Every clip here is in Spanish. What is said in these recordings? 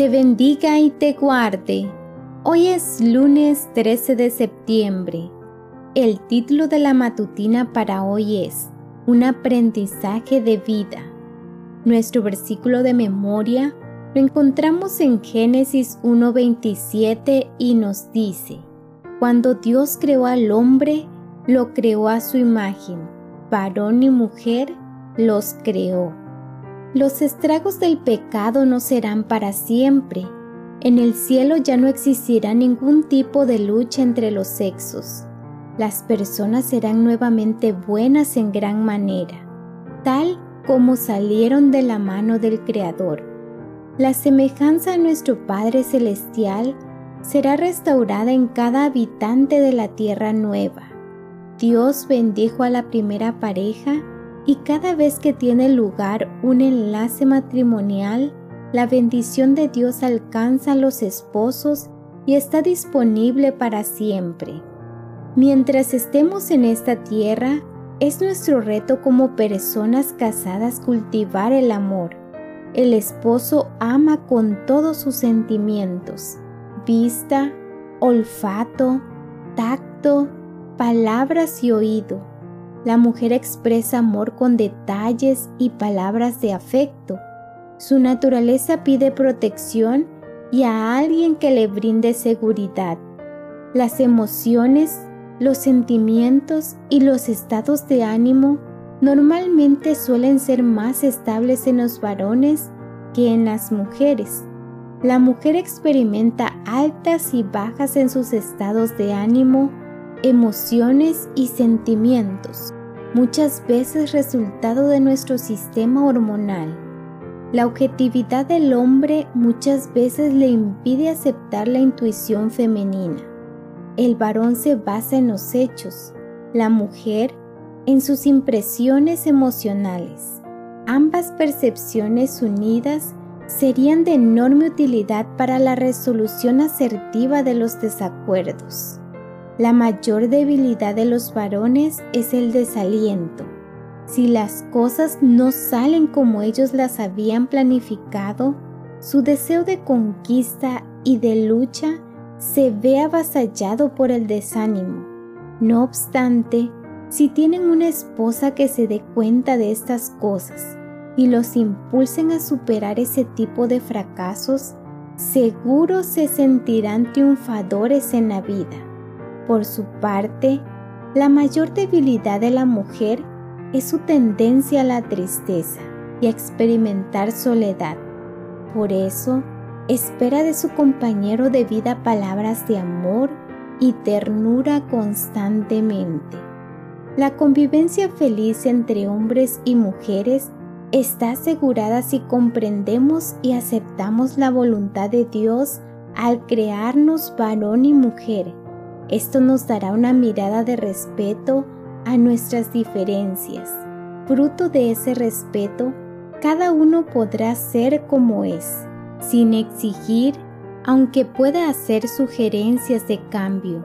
te bendiga y te guarde. Hoy es lunes 13 de septiembre. El título de la matutina para hoy es Un aprendizaje de vida. Nuestro versículo de memoria lo encontramos en Génesis 1.27 y nos dice, Cuando Dios creó al hombre, lo creó a su imagen, varón y mujer los creó. Los estragos del pecado no serán para siempre. En el cielo ya no existirá ningún tipo de lucha entre los sexos. Las personas serán nuevamente buenas en gran manera, tal como salieron de la mano del Creador. La semejanza a nuestro Padre Celestial será restaurada en cada habitante de la tierra nueva. Dios bendijo a la primera pareja y cada vez que tiene lugar un enlace matrimonial, la bendición de Dios alcanza a los esposos y está disponible para siempre. Mientras estemos en esta tierra, es nuestro reto como personas casadas cultivar el amor. El esposo ama con todos sus sentimientos, vista, olfato, tacto, palabras y oído la mujer expresa amor con detalles y palabras de afecto. Su naturaleza pide protección y a alguien que le brinde seguridad. Las emociones, los sentimientos y los estados de ánimo normalmente suelen ser más estables en los varones que en las mujeres. La mujer experimenta altas y bajas en sus estados de ánimo emociones y sentimientos, muchas veces resultado de nuestro sistema hormonal. La objetividad del hombre muchas veces le impide aceptar la intuición femenina. El varón se basa en los hechos, la mujer en sus impresiones emocionales. Ambas percepciones unidas serían de enorme utilidad para la resolución asertiva de los desacuerdos. La mayor debilidad de los varones es el desaliento. Si las cosas no salen como ellos las habían planificado, su deseo de conquista y de lucha se ve avasallado por el desánimo. No obstante, si tienen una esposa que se dé cuenta de estas cosas y los impulsen a superar ese tipo de fracasos, seguro se sentirán triunfadores en la vida. Por su parte, la mayor debilidad de la mujer es su tendencia a la tristeza y a experimentar soledad. Por eso, espera de su compañero de vida palabras de amor y ternura constantemente. La convivencia feliz entre hombres y mujeres está asegurada si comprendemos y aceptamos la voluntad de Dios al crearnos varón y mujer esto nos dará una mirada de respeto a nuestras diferencias. Fruto de ese respeto, cada uno podrá ser como es, sin exigir, aunque pueda hacer sugerencias de cambio.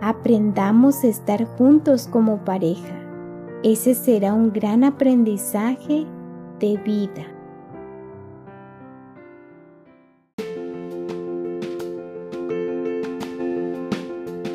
Aprendamos a estar juntos como pareja. Ese será un gran aprendizaje de vida.